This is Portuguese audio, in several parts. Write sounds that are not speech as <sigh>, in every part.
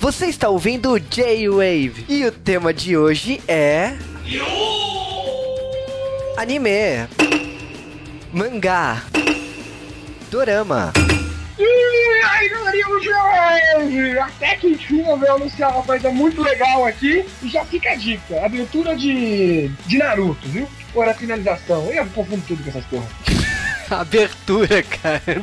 Você está ouvindo J-Wave e o tema de hoje é. Anime, mangá, dorama. Até que enfim eu venho anunciar uma coisa muito legal aqui. E já fica a dica: abertura de, de Naruto, viu? Fora a finalização. Eu confundo tudo com essas porra. <laughs> Abertura, cara.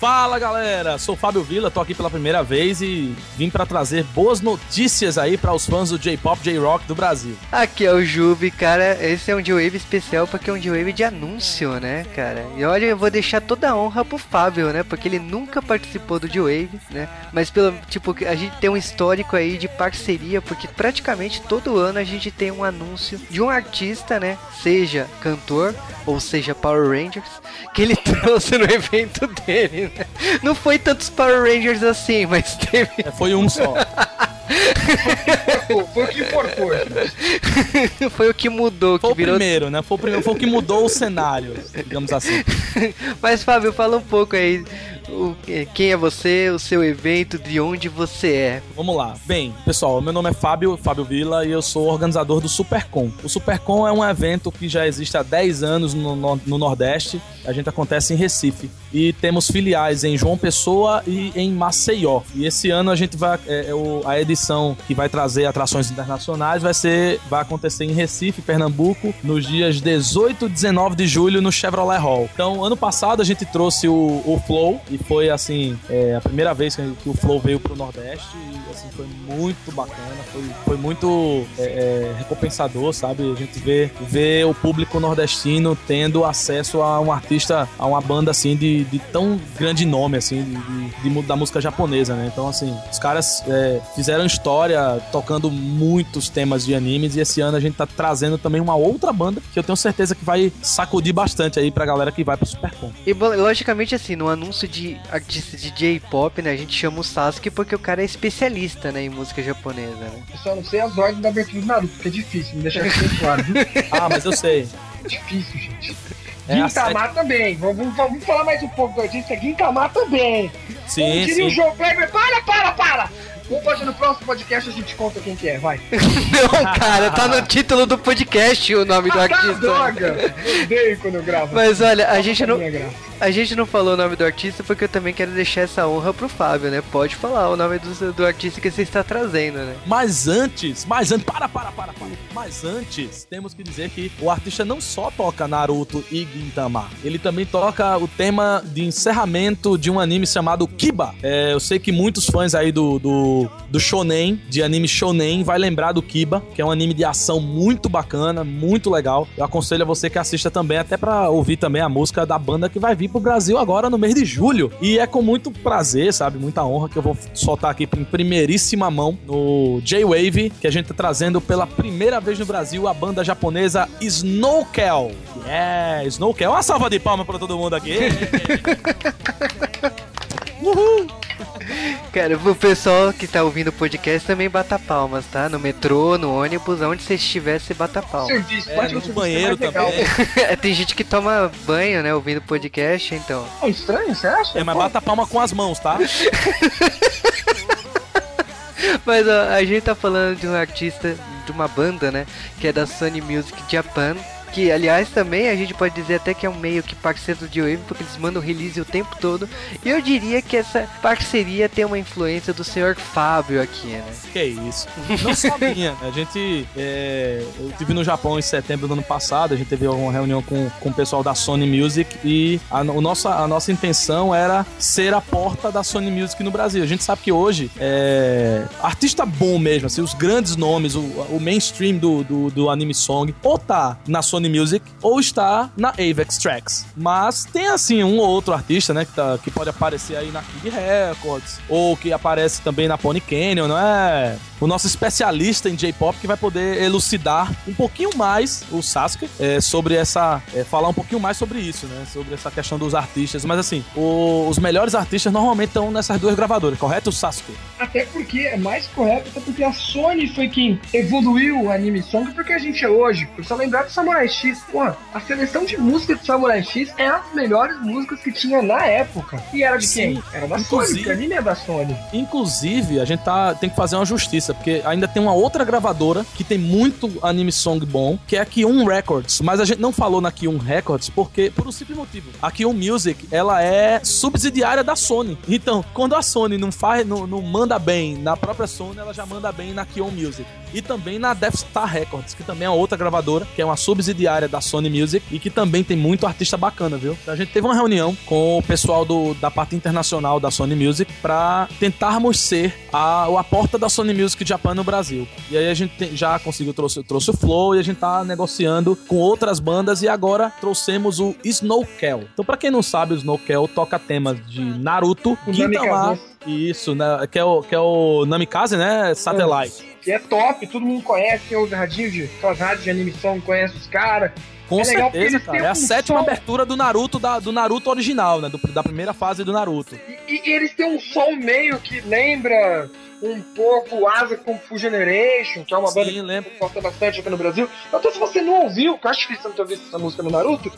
Fala galera, sou o Fábio Vila, tô aqui pela primeira vez e vim para trazer boas notícias aí para os fãs do J-Pop, J-Rock do Brasil. Aqui é o Juve, cara. Esse é um J-Wave especial porque é um J-Wave de anúncio, né, cara? E olha, eu vou deixar toda a honra pro Fábio, né? Porque ele nunca participou do J-Wave, né? Mas pelo tipo, a gente tem um histórico aí de parceria, porque praticamente todo ano a gente tem um anúncio de um artista, né? Seja cantor ou seja Power Rangers, que ele <laughs> trouxe no evento dele, né? Não foi tantos Power Rangers assim, mas teve. É, foi um só. Foi o que importou. <laughs> foi o que mudou, Foi que o virou. primeiro, né? Foi o, primeiro, foi o que mudou o cenário, digamos assim. <laughs> Mas Fábio, fala um pouco aí. O- quem é você, o seu evento, de onde você é. Vamos lá. Bem, pessoal, meu nome é Fábio, Fábio Vila e eu sou organizador do Supercom. O Supercom é um evento que já existe há 10 anos no, no- no Nordeste. A gente acontece em Recife. E temos filiais em João Pessoa e em Maceió. E esse ano a gente vai. é, é a edição que vai trazer atrações internacionais vai ser. Vai acontecer em Recife, Pernambuco, nos dias 18 e 19 de julho no Chevrolet Hall. Então, ano passado a gente trouxe o, o Flow e foi assim, é, a primeira vez que, que o Flow veio pro Nordeste e assim, foi muito bacana, foi, foi muito é, é, recompensador, sabe? A gente vê, vê o público nordestino tendo acesso a um artista, a uma banda assim de, de tão grande nome, assim, de, de- da música japonesa, né? Então, assim, os caras é, fizeram história tocando muitos temas de animes e esse ano a gente tá trazendo também uma outra banda que eu tenho certeza que vai sacudir bastante aí pra galera que vai pro Supercom. E logicamente, assim, no anúncio de artista de J-pop, né, a gente chama o Sasuke porque o cara é especialista, né, em música japonesa, né? Eu só não sei as ordens da abertura do Naruto, porque é difícil, me deixa isso bem claro. viu? Ah, mas eu sei. É difícil, gente. É Gintama também. Vamos, vamos- falar mais um pouco do artista. Gintama também. Sim, Como diria o sim. João Kleber, para, para, para! Vamos fazer no próximo podcast a gente conta quem que é, vai. <laughs> Não, cara, tá no título do podcast o nome do Ah, artista. droga! Eu odeio quando eu gravo. Mas olha, a gente não, graça. a gente não falou o nome do artista porque eu também quero deixar essa honra pro Fábio, né? Pode falar o nome do, do artista que você está trazendo, né? Mas antes, mas antes, para, para, para, para. Mas antes, temos que dizer que o artista não só toca Naruto e Gintama, ele também toca o tema de encerramento de um anime chamado Kiba. É, eu sei que muitos fãs aí do, do, do shonen, de anime shonen, vai lembrar do Kiba, que é um anime de ação muito bacana, muito legal. Eu aconselho a você que assista também, até pra ouvir também a música da banda que vai vir pro Brasil agora no mês de julho. E é com muito prazer, sabe, muita honra que eu vou soltar aqui em primeiríssima mão no J-Wave, que a gente tá trazendo pela primeira vez no Brasil a banda japonesa Snowkel. Yeah, Snowkel. Uma salva de palmas pra todo mundo aqui. <laughs> Uhul! Cara, o pessoal que tá ouvindo o podcast também bata palmas, tá? No metrô, no ônibus, onde você estiver, você bata palmas. Serviço, É, no banheiro legal. também. <laughs> Tem gente que toma banho, né, ouvindo podcast, então. É estranho, você acha? É, mas bata palma com as mãos, tá? <laughs> Mas ó, a gente tá falando de um artista, de uma banda, né? Que é da Sony Music Japan. Que, aliás, também a gente pode dizer até que é um meio que parceiro de Wave, porque eles mandam release o tempo todo. E eu diria que essa parceria tem uma influência do senhor Fábio aqui, né? Que isso. Não minha, né? A gente. é, eu estive no Japão em setembro do ano passado, a gente teve uma reunião com, com o pessoal da Sony Music e a, o nossa, a nossa intenção era ser a porta da Sony Music no Brasil. A gente sabe que hoje, é, artista bom mesmo, assim, os grandes nomes, o, o mainstream do, do, do anime song, ou tá na Sony Music ou está na Avex Tracks. Mas tem assim um ou outro artista, né, que, tá, que pode aparecer aí na King Records, ou que aparece também na Pony Canyon, não é? O nosso especialista em J-pop que vai poder elucidar um pouquinho mais o Sasuke é, sobre essa. é, falar um pouquinho mais sobre isso, né? Sobre essa questão dos artistas. Mas assim, o- os melhores artistas normalmente estão nessas duas gravadoras, correto, Sasuke? Até porque é mais correto, até porque a Sony foi quem evoluiu o anime song porque a gente é hoje. Precisa lembrar do Samurai X. Pô, a seleção de música de Samurai X é as melhores músicas que tinha na época. E era de Sim, quem? Era da inclusive- Sony, anime é da Sony. Inclusive, a gente tá, tem que fazer uma justiça, porque ainda tem uma outra gravadora que tem muito anime song bom, que é a Kiun Records. Mas a gente não falou na Kiun Records porque, por um simples motivo. A Kiun Music, ela é subsidiária da Sony. Então, quando a Sony não faz, não, não manda bem na própria Sony, ela já manda bem na Kiun Music. E também na Death Star Records, que também é outra gravadora, que é uma subsidiária da Sony Music e que também tem muito artista bacana, viu? A gente teve uma reunião com o pessoal do, da parte internacional da Sony Music pra tentarmos ser a, a porta da Sony Music Japan no Brasil. E aí a gente tem- já conseguiu, trouxe, trouxe o Flow e a gente tá negociando com outras bandas e agora trouxemos o Snowkel. Então, pra quem não sabe, o Snowkel toca temas de Naruto, Gintama, isso, né, que é o, que é o Namikaze, né, Satellite. Que é top, todo mundo conhece, tem os radinhos de. Aquelas rádios de animação, conhece os caras. Com É certeza, cara. É a um sétima abertura do Naruto, da, do Naruto original, né? do- da primeira fase do Naruto. E, e eles têm um som meio que lembra um pouco o Asa Kung Fu Generation, que é uma banda Sim, lembro. que gosta bastante aqui no Brasil. Então, se você não ouviu, que eu acho difícil você não ter ouvido essa música no Naruto,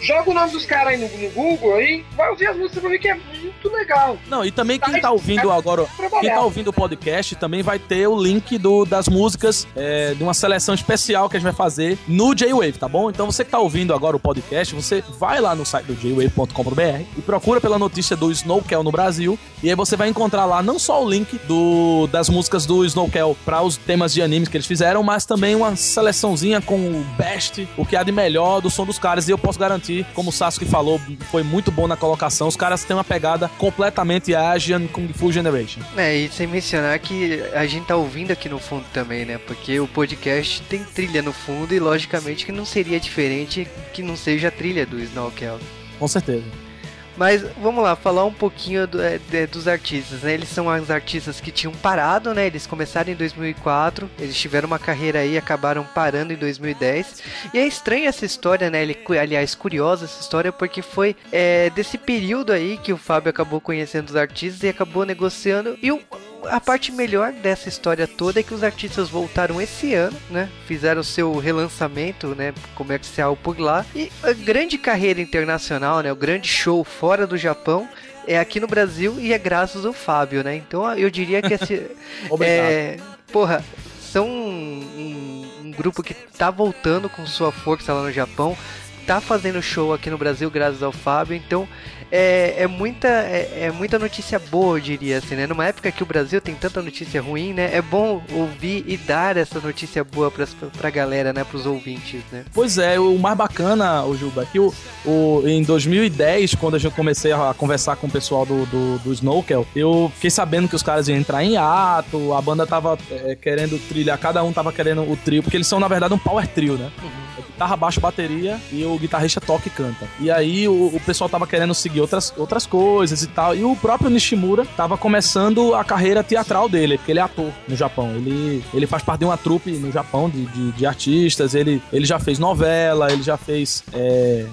joga o nome dos caras aí no, no Google aí, vai ouvir as músicas pra ver que é muito legal. Não, e também quem tá ouvindo agora, quem tá ouvindo o podcast também vai ter o link do, das músicas é, de uma seleção especial que a gente vai fazer no J-Wave, tá bom? Então você que tá ouvindo agora o podcast, você vai lá no site do jwave.com.br e procura pela notícia do Snowkel no Brasil e aí você vai encontrar lá não só o link do, das músicas do Snowkel para os temas de animes que eles fizeram, mas também uma seleçãozinha com o best, o que há de melhor do som dos caras e eu posso garantir, como o Sasuke falou, foi muito bom na colocação, os caras têm uma pegada completamente Asian Kung Fu Generation. É, e sem mencionar que a gente tá ouvindo aqui no fundo também, né? Porque o podcast tem trilha no fundo e logicamente que não seria diferente que não seja a trilha do Snowkel. Com certeza. Mas vamos lá, falar um pouquinho do- é, de- dos artistas, né? Eles são os artistas que tinham parado, né? Eles começaram em 2004, eles tiveram uma carreira aí, acabaram parando em 2010. E é estranha essa história, né? Ele, aliás, curiosa essa história, porque foi é, desse período aí que o Fábio acabou conhecendo os artistas e acabou negociando. E o, a parte melhor dessa história toda é que os artistas voltaram esse ano, né? Fizeram seu relançamento, né? Comercial por lá. E a grande carreira internacional, né? O grande show fora do Japão é aqui no Brasil e é graças ao Fábio, né? Então eu diria que esse. <laughs> É, porra, são um, um- um grupo que tá voltando com sua força lá no Japão. Tá fazendo show aqui no Brasil graças ao Fábio, então é, é muita é, é muita notícia boa, eu diria assim, né? Numa época que o Brasil tem tanta notícia ruim, né? É bom ouvir e dar essa notícia boa pras, pra galera, né? Pros ouvintes, né? Pois é, o mais bacana, o Juba, é que o, o, em 2010, quando eu comecei a conversar com o pessoal do, do, do Snowkel, eu fiquei sabendo que os caras iam entrar em ato, a banda tava é, querendo trilhar, cada um tava querendo o trio, porque eles são, na verdade, um power trio, né? É guitarra, baixo, bateria e o guitarrista toca e canta. E aí o, o pessoal tava querendo seguir outras, outras coisas e tal. E o próprio Nishimura tava começando a carreira teatral dele, porque ele é ator no Japão. Ele, ele faz parte de uma trupe no Japão de, de, de artistas. Ele, ele já fez novela, ele já fez. é,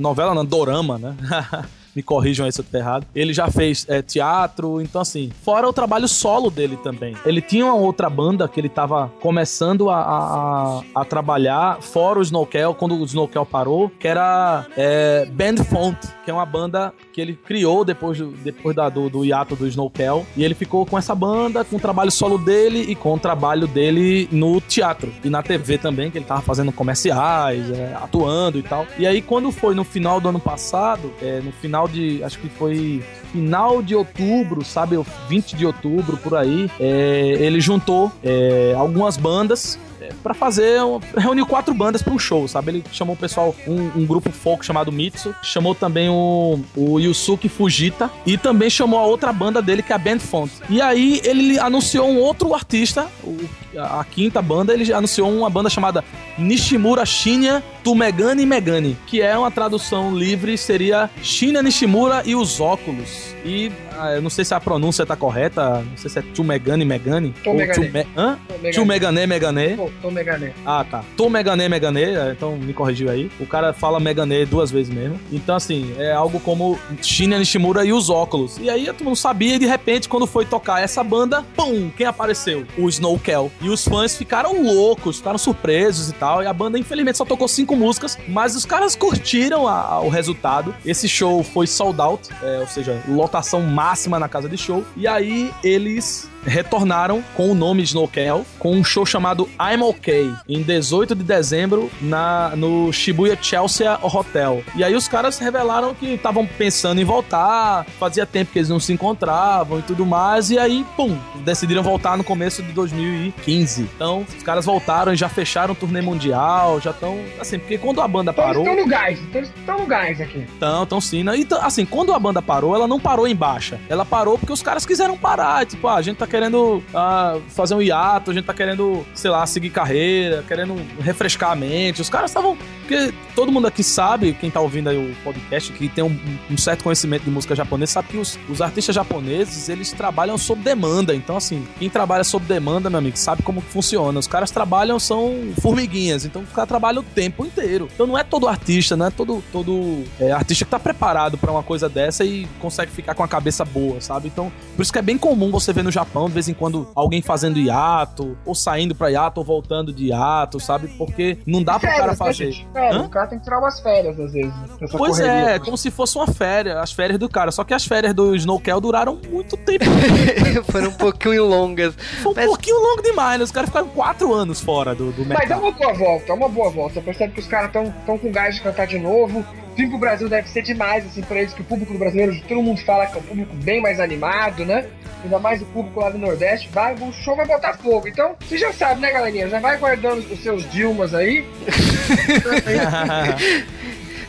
novela não, dorama, né? <laughs> Me corrijam aí se eu estiver errado. Ele já fez é, teatro, então assim, fora o trabalho solo dele também. Ele tinha uma outra banda que ele tava começando a, a, a trabalhar, fora o Snowkel, quando o Snowkel parou, que era é, Band Font, que é uma banda que ele criou depois, do, depois da, do, do hiato do Snowkel. E ele ficou com essa banda, com o trabalho solo dele e com o trabalho dele no teatro. E na TV também, que ele tava fazendo comerciais, é, atuando e tal. E aí, quando foi no final do ano passado, é, no final de. Acho que foi final de outubro, sabe? 20 de outubro, por aí, é, ele juntou é, algumas bandas para fazer reuniu quatro bandas para um show, sabe? Ele chamou o pessoal um, um, grupo folk chamado Mitsu, chamou também o, o Yusuke Fujita e também chamou a outra banda dele que é a Band Font. E aí ele anunciou um outro artista, o, a, quinta banda, ele anunciou uma banda chamada Nishimura Shinya Tumegani Megani, que é uma tradução livre seria Shinya Nishimura e os óculos. E ah, eu não sei se a pronúncia tá correta, não sei se é Tumegani Megani ou Tume, hã? Tumegane Megane. Tô Megané. Ah, tá. Tô Megané Megané, então me corrigiu aí. O cara fala Megané duas vezes mesmo. Então, assim, é algo como Shinya Nishimura e os óculos. E aí todo mundo sabia e de repente, quando foi tocar essa banda, pum, quem apareceu? O Snowkel. E os fãs ficaram loucos, ficaram surpresos e tal. E a banda, infelizmente, só tocou cinco músicas, mas os caras curtiram a, a, o resultado. Esse show foi sold out, é, ou seja, lotação máxima na casa de show. E aí eles retornaram com o nome Snowkel, com um show chamado I'm OK, em 18 de dezembro, na, no Shibuya Chelsea Hotel. E aí os caras revelaram que estavam pensando em voltar, fazia tempo que eles não se encontravam e tudo mais, e aí, pum, decidiram voltar no começo de 2015. Então, os caras voltaram e já fecharam o turnê mundial, já estão, assim, porque quando a banda então, parou... Estão no gás, então estão no gás aqui. Estão, estão sim. Né? Então, assim, quando a banda parou, ela não parou em baixa. Ela parou porque os caras quiseram parar, tipo, ah, a gente tá querendo uh, fazer um hiato, a gente tá querendo, sei lá, seguir carreira, querendo refrescar a mente. Os caras estavam. Porque todo mundo aqui sabe, quem tá ouvindo aí o podcast, que tem um, um certo conhecimento de música japonesa, sabe que os, os, artistas japoneses, eles trabalham sob demanda. Então, assim, quem trabalha sob demanda, meu amigo, sabe como funciona. Os caras trabalham, são formiguinhas. Então, o cara trabalha o tempo inteiro. Então, não é todo artista, não é todo, todo é, artista que tá preparado para uma coisa dessa e consegue ficar com a cabeça boa, sabe? Então, por isso que é bem comum você ver no Japão, de vez em quando alguém fazendo hiato, ou saindo pra hiato, ou voltando de hiato, sabe? Porque não dá pro cara fazer. É, o cara tem que tirar umas férias às vezes. Pois correria. é, como se fosse uma férias, as férias do cara. Só que as férias do Snowkel duraram muito tempo. <laughs> Foram um pouquinho longas. Foi um mas... pouquinho longo demais, né? Os caras ficaram quatro anos fora do, do mercado. Mas é uma boa volta, é uma boa volta. Você percebe que os caras estão com gás de cantar de novo. Vim pro Brasil deve ser demais, assim, pra eles, que o público brasileiro, todo mundo fala que é um público bem mais animado, né? Ainda mais o público lá do Nordeste, vai, o show vai botar fogo. Então, você já sabe, né, galerinha? Já vai guardando os seus Dilmas aí. <laughs>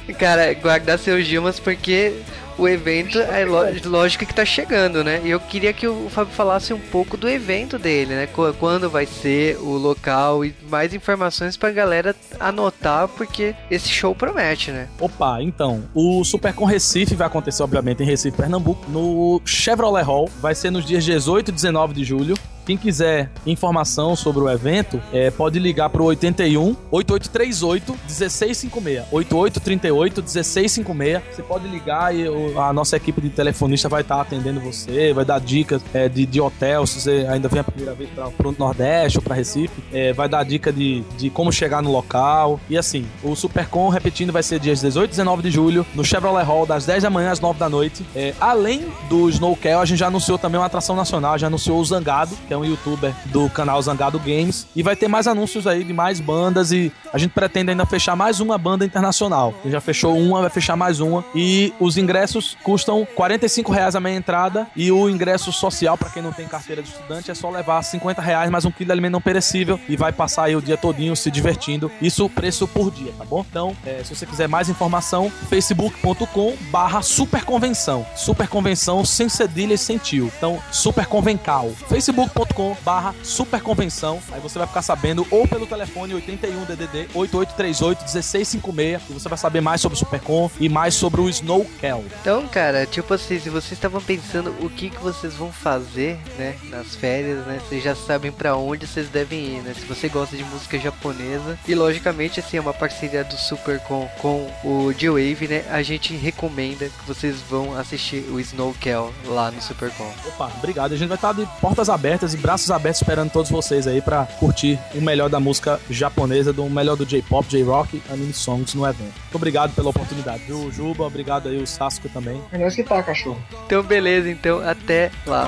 <laughs> Cara, guardar seus Dilmas porque o evento é lógico que tá chegando, né? E eu queria que o Fábio falasse um pouco do evento dele, né? Quando vai ser o local e mais informações pra galera anotar, porque esse show promete, né? Opa, então, o Supercon Recife vai acontecer, obviamente, em Recife, Pernambuco, no Chevrolet Hall, vai ser nos dias 18 e 19 de julho. Quem quiser informação sobre o evento, é, pode ligar para o 81 8838 1656. 8838 1656. Você pode ligar e a nossa equipe de telefonista vai estar tá atendendo você, vai dar dicas é, de, de hotel, se você ainda vem a primeira vez para o Nordeste ou para Recife, é, vai dar dica de, de como chegar no local. E assim, o Supercom, repetindo, vai ser dias 18 e 19 de julho, no Chevrolet Hall, das 10 da manhã às 9 da noite. É, além do Snowcal, a gente já anunciou também uma atração nacional, já anunciou o Zangado, que um youtuber do canal Zangado Games. E vai ter mais anúncios aí de mais bandas e a gente pretende ainda fechar mais uma banda internacional. Já fechou uma, vai fechar mais uma. E os ingressos custam 45 reais a meia entrada e o ingresso social, para quem não tem carteira de estudante, é só levar 50 reais mais um quilo de alimento não perecível e vai passar aí o dia todinho se divertindo. Isso preço por dia, tá bom? Então, é, se você quiser mais informação, facebook.com barra superconvenção. Superconvenção sem cedilha e sem tio. Então, superconvencal. facebook.com barra superconvenção. Aí você vai ficar sabendo ou pelo telefone 81 DDD 8838 1656 e você vai saber mais sobre o Supercon e mais sobre o Snowkel. Então, cara, tipo assim, se vocês estavam pensando o que, que vocês vão fazer, né, nas férias, né, vocês já sabem para onde vocês devem ir, né? Se você gosta de música japonesa e logicamente assim é uma parceria do Supercon com o G-Wave, né? A gente recomenda que vocês vão assistir o Snowkel lá no Supercon. Opa, obrigado. A gente vai estar de portas abertas e braços abertos esperando todos vocês aí para curtir o melhor da música japonesa, do melhor do J-pop, J-rock, anime songs no evento. Muito obrigado pela oportunidade, viu, Juba? Obrigado aí o Sasuke também. É nós que tá, cachorro. Então beleza, então até lá.